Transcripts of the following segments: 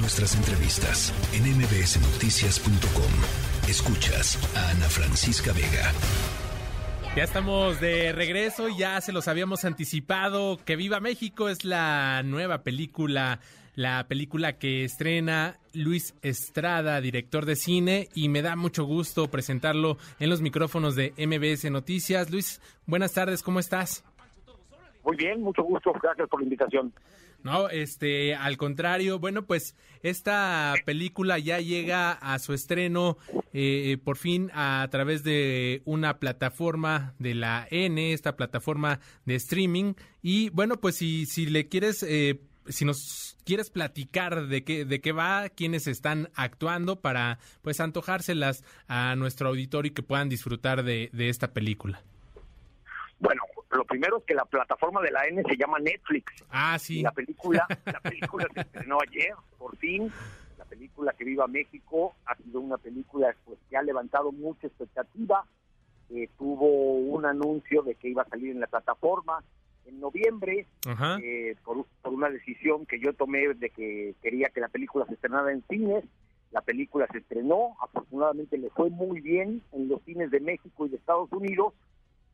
nuestras entrevistas en mbsnoticias.com. Escuchas a Ana Francisca Vega. Ya estamos de regreso, ya se los habíamos anticipado. Que Viva México es la nueva película, la película que estrena Luis Estrada, director de cine, y me da mucho gusto presentarlo en los micrófonos de MBS Noticias. Luis, buenas tardes, ¿cómo estás? Muy bien, mucho gusto, gracias por la invitación. No, este, al contrario, bueno, pues esta película ya llega a su estreno eh, por fin a través de una plataforma de la N, esta plataforma de streaming. Y bueno, pues si, si le quieres, eh, si nos quieres platicar de qué, de qué va, quiénes están actuando para pues antojárselas a nuestro auditorio y que puedan disfrutar de esta película. Bueno, lo primero es que la plataforma de la N se llama Netflix. Ah, sí. la película, la película se estrenó ayer, por fin. La película que viva México ha sido una película pues, que ha levantado mucha expectativa. Eh, tuvo un anuncio de que iba a salir en la plataforma en noviembre eh, por, por una decisión que yo tomé de que quería que la película se estrenara en cines. La película se estrenó, afortunadamente le fue muy bien en los cines de México y de Estados Unidos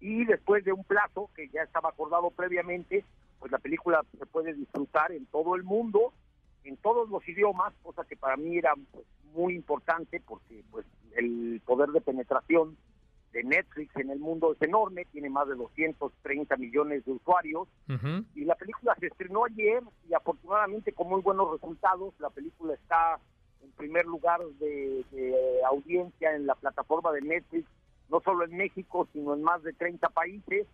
y después de un plazo que ya estaba acordado previamente, pues la película se puede disfrutar en todo el mundo, en todos los idiomas, cosa que para mí era pues, muy importante porque pues el poder de penetración de Netflix en el mundo es enorme, tiene más de 230 millones de usuarios y la película se estrenó ayer y afortunadamente con muy buenos resultados, la película está en primer lugar de, de audiencia en la plataforma de Netflix no solo en México, sino en más de 30 países.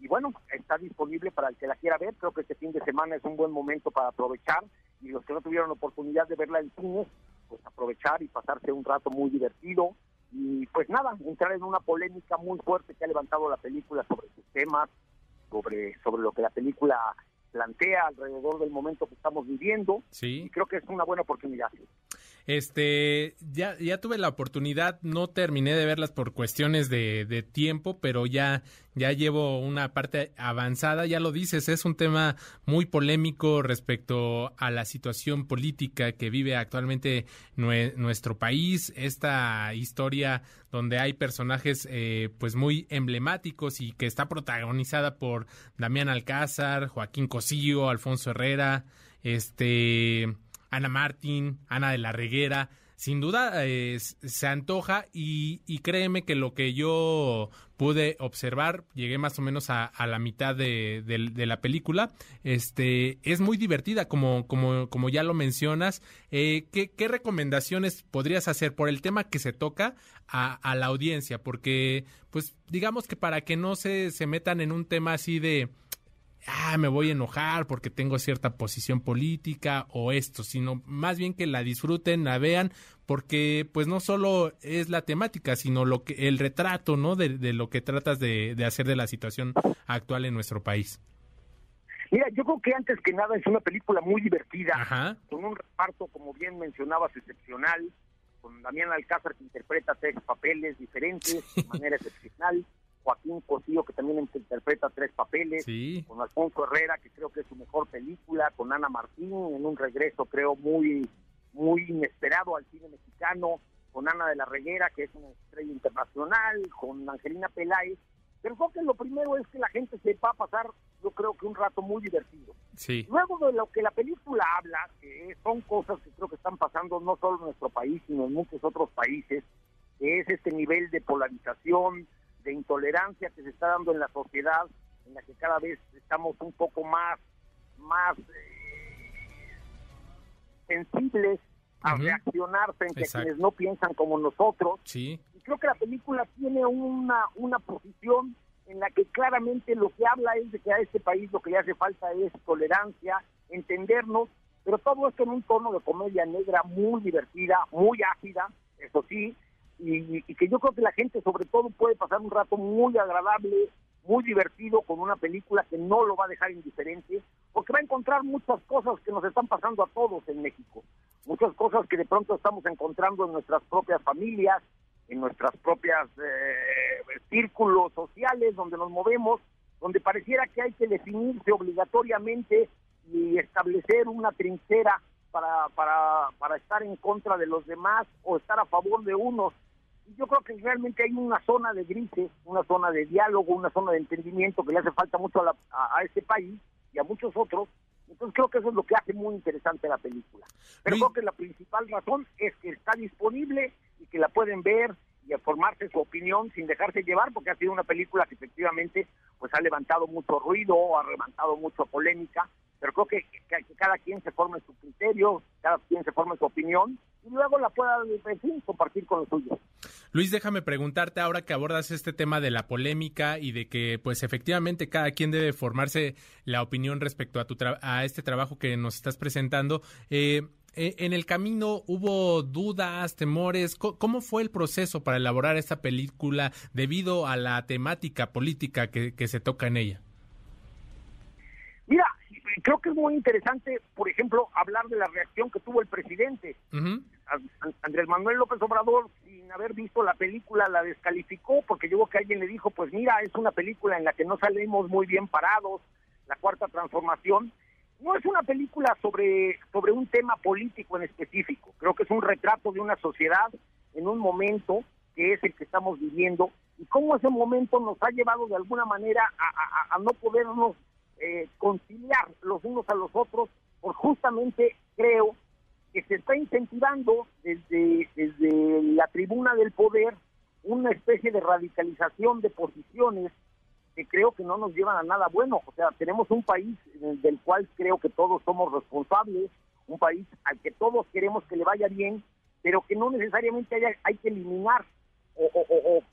Y bueno, está disponible para el que la quiera ver. Creo que este fin de semana es un buen momento para aprovechar. Y los que no tuvieron la oportunidad de verla en cine, pues aprovechar y pasarse un rato muy divertido. Y pues nada, entrar en una polémica muy fuerte que ha levantado la película sobre sus temas, sobre, sobre lo que la película plantea alrededor del momento que estamos viviendo. Sí. Y creo que es una buena oportunidad. Este, ya, ya tuve la oportunidad, no terminé de verlas por cuestiones de, de, tiempo, pero ya, ya llevo una parte avanzada, ya lo dices, es un tema muy polémico respecto a la situación política que vive actualmente nuestro país, esta historia donde hay personajes eh, pues muy emblemáticos y que está protagonizada por Damián Alcázar, Joaquín Cosío, Alfonso Herrera, este Ana Martín, Ana de la Reguera. Sin duda eh, se antoja y, y, créeme que lo que yo pude observar, llegué más o menos a, la mitad de, la película, este es muy divertida, como, como, como ya lo mencionas. Eh, ¿qué, ¿qué, recomendaciones podrías hacer por el tema que se toca a, a, la audiencia? Porque, pues, digamos que para que no se, se metan en un tema así de ah, me voy a enojar porque tengo cierta posición política o esto, sino más bien que la disfruten, la vean, porque pues no solo es la temática, sino lo que el retrato, ¿no? De, de lo que tratas de, de, hacer de la situación actual en nuestro país. Mira, yo creo que antes que nada es una película muy divertida, Ajá. con un reparto, como bien mencionabas, excepcional, con Damián Alcázar que interpreta tres papeles diferentes de manera excepcional. Joaquín Cosío, que también interpreta tres papeles, sí. con Alfonso Herrera, que creo que es su mejor película, con Ana Martín, en un regreso creo muy, muy inesperado al cine mexicano, con Ana de la Reguera, que es una estrella internacional, con Angelina Peláez. Pero creo que lo primero es que la gente sepa pasar, yo creo que un rato muy divertido. Sí. Luego de lo que la película habla, que son cosas que creo que están pasando no solo en nuestro país, sino en muchos otros países, que es este nivel de polarización, de intolerancia que se está dando en la sociedad, en la que cada vez estamos un poco más, más eh, sensibles a reaccionar frente Exacto. a quienes no piensan como nosotros. Sí. Y creo que la película tiene una, una posición en la que claramente lo que habla es de que a este país lo que le hace falta es tolerancia, entendernos, pero todo esto en un tono de comedia negra muy divertida, muy ácida, eso sí, y, que yo creo que la gente sobre todo puede pasar un rato muy agradable, muy divertido con una película que no lo va a dejar indiferente, porque va a encontrar muchas cosas que nos están pasando a todos en México, muchas cosas que de pronto estamos encontrando en nuestras propias familias, en nuestras propias eh, círculos sociales donde nos movemos, donde pareciera que hay que definirse obligatoriamente y establecer una trinchera para, para para estar en contra de los demás o estar a favor de unos. Yo creo que realmente hay una zona de grises, una zona de diálogo, una zona de entendimiento que le hace falta mucho a, a, este país y a muchos otros. Entonces creo que eso es lo que hace muy interesante la película. Pero creo que la principal razón es que está disponible y que la pueden ver y a formarse su opinión sin dejarse llevar, porque ha sido una película que efectivamente pues ha levantado mucho ruido, ha levantado mucha polémica, pero creo que, cada quien se forme su criterio, cada quien se forme su opinión y luego la pueda compartir con los suyos. Luis, déjame preguntarte ahora que abordas este tema de la polémica y de que pues efectivamente cada quien debe formarse la opinión respecto a, tu a este trabajo que nos estás presentando. Eh, e, en el camino hubo dudas, temores. ¿Cómo fue el proceso para elaborar esta película debido a la temática política que, se toca en ella? Mira, creo que es muy interesante, por ejemplo, hablar de la reacción que tuvo el presidente. Andrés Manuel López Obrador, sin haber visto la película, la descalificó porque yo que alguien le dijo, pues mira, es una película en la que no salimos muy bien parados, la cuarta transformación no es una película sobre, sobre un tema político en específico, creo que es un retrato de una sociedad en un momento que es el que estamos viviendo y cómo ese momento nos ha llevado de alguna manera a, no podernos eh, conciliar los unos a los otros, por justamente creo que se está incentivando desde, desde la tribuna del poder una especie de radicalización de posiciones que creo que no nos llevan a nada bueno. O sea, tenemos un país del cual creo que todos somos responsables, un país al que todos queremos que le vaya bien, pero que no necesariamente haya, hay que eliminar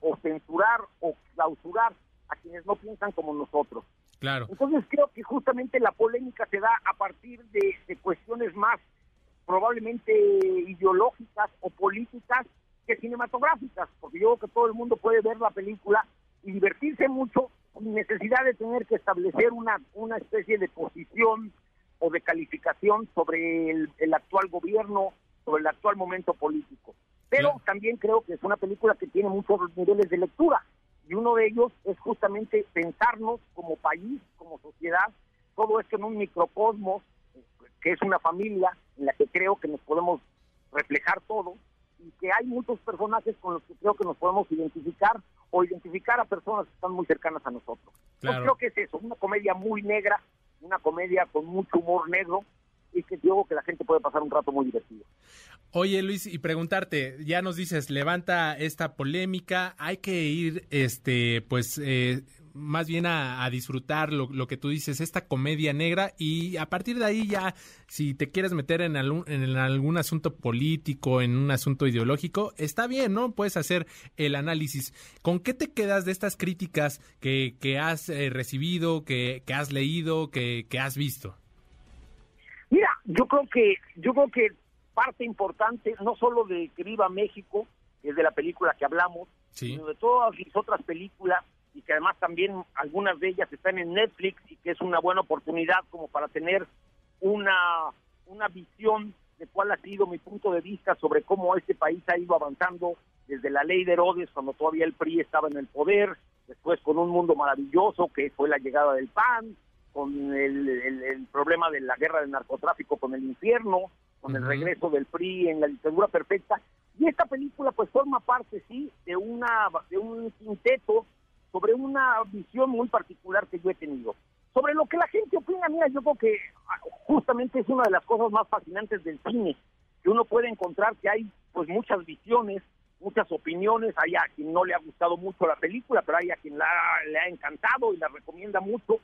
o, censurar o clausurar a quienes no piensan como nosotros. Claro. Entonces creo que justamente la polémica se da a partir de, de cuestiones más probablemente ideológicas o políticas que cinematográficas, porque yo creo que todo el mundo puede ver la película y divertirse mucho sin necesidad de tener que establecer una, una especie de posición o de calificación sobre el, actual gobierno, sobre el actual momento político. Pero también creo que es una película que tiene muchos niveles de lectura y uno de ellos es justamente pensarnos como país, como sociedad, todo esto en un microcosmos, que es una familia en la que creo que nos podemos reflejar todos y que hay muchos personajes con los que creo que nos podemos identificar o identificar a personas que están muy cercanas a nosotros. Yo creo que es eso, una comedia muy negra, una comedia con mucho humor negro y que digo que la gente puede pasar un rato muy divertido. Oye Luis, y preguntarte, ya nos dices, levanta esta polémica, hay que ir, este, pues, eh, más bien a, disfrutar lo, que tú dices, esta comedia negra y a partir de ahí ya, si te quieres meter en algún, asunto político, en un asunto ideológico, está bien, ¿no? Puedes hacer el análisis. ¿Con qué te quedas de estas críticas que, que has eh, recibido, que, que, has leído, que has visto? Yo creo que, yo creo que parte importante, no solo de que viva México, que es de la película que hablamos, sino de todas las otras películas y que además también algunas de ellas están en Netflix y que es una buena oportunidad como para tener una, una visión de cuál ha sido mi punto de vista sobre cómo este país ha ido avanzando desde la ley de Herodes, cuando todavía el PRI estaba en el poder, después con un mundo maravilloso que fue la llegada del PAN, con el, el, problema de la guerra del narcotráfico con el infierno, con el regreso del PRI en la dictadura perfecta. Y esta película pues forma parte, sí, de, una, de un quinteto sobre una visión muy particular que yo he tenido. Sobre lo que la gente opina, mira, yo creo que ah, justamente es una de las cosas más fascinantes del cine, que uno puede encontrar que hay pues muchas visiones, muchas opiniones, hay a quien no le ha gustado mucho la película, pero hay a quien la, le ha encantado y la recomienda mucho,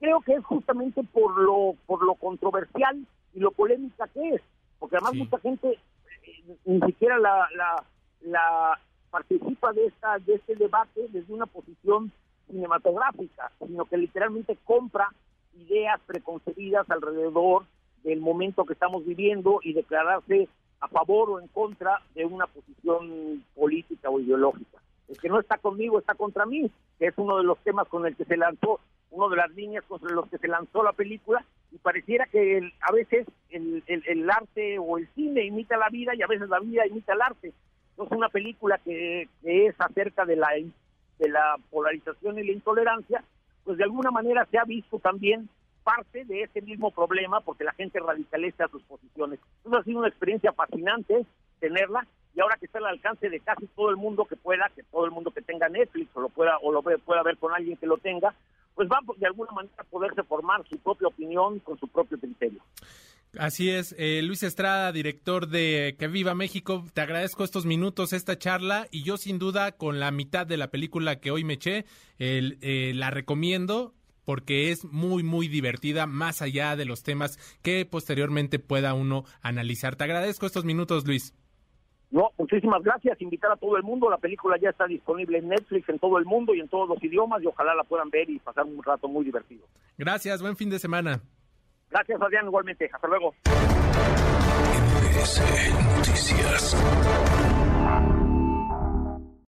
creo que es justamente por lo, por lo controversial y lo polémica que es, porque además mucha gente eh, ni siquiera la, la, la participa de esta de este debate desde una posición cinematográfica, sino que literalmente compra ideas preconcebidas alrededor del momento que estamos viviendo y declararse a favor o en contra de una posición política o ideológica. El que no está conmigo está contra mí, que es uno de los temas con el que se lanzó, uno de las líneas con los que se lanzó la película, y pareciera que a veces el, el arte o el cine imita la vida y a veces la vida imita el arte es una película que, es acerca de la, de la polarización y la intolerancia, pues de alguna manera se ha visto también parte de ese mismo problema porque la gente radicaliza sus posiciones. Entonces ha sido una experiencia fascinante tenerla y ahora que está al alcance de casi todo el mundo que pueda, que todo el mundo que tenga Netflix o lo pueda o lo pueda ver con alguien que lo tenga, pues va de alguna manera a poderse formar su propia opinión con su propio criterio. Así es, eh, Luis Estrada, director de Que Viva México, te agradezco estos minutos, esta charla y yo sin duda con la mitad de la película que hoy me eché, eh, la recomiendo porque es muy, muy divertida, más allá de los temas que posteriormente pueda uno analizar. Te agradezco estos minutos, Luis. No, muchísimas gracias. Invitar a todo el mundo. La película ya está disponible en Netflix en todo el mundo y en todos los idiomas y ojalá la puedan ver y pasar un rato muy divertido. Gracias, buen fin de semana. Gracias, Adrián, igualmente. Hasta luego. Noticias.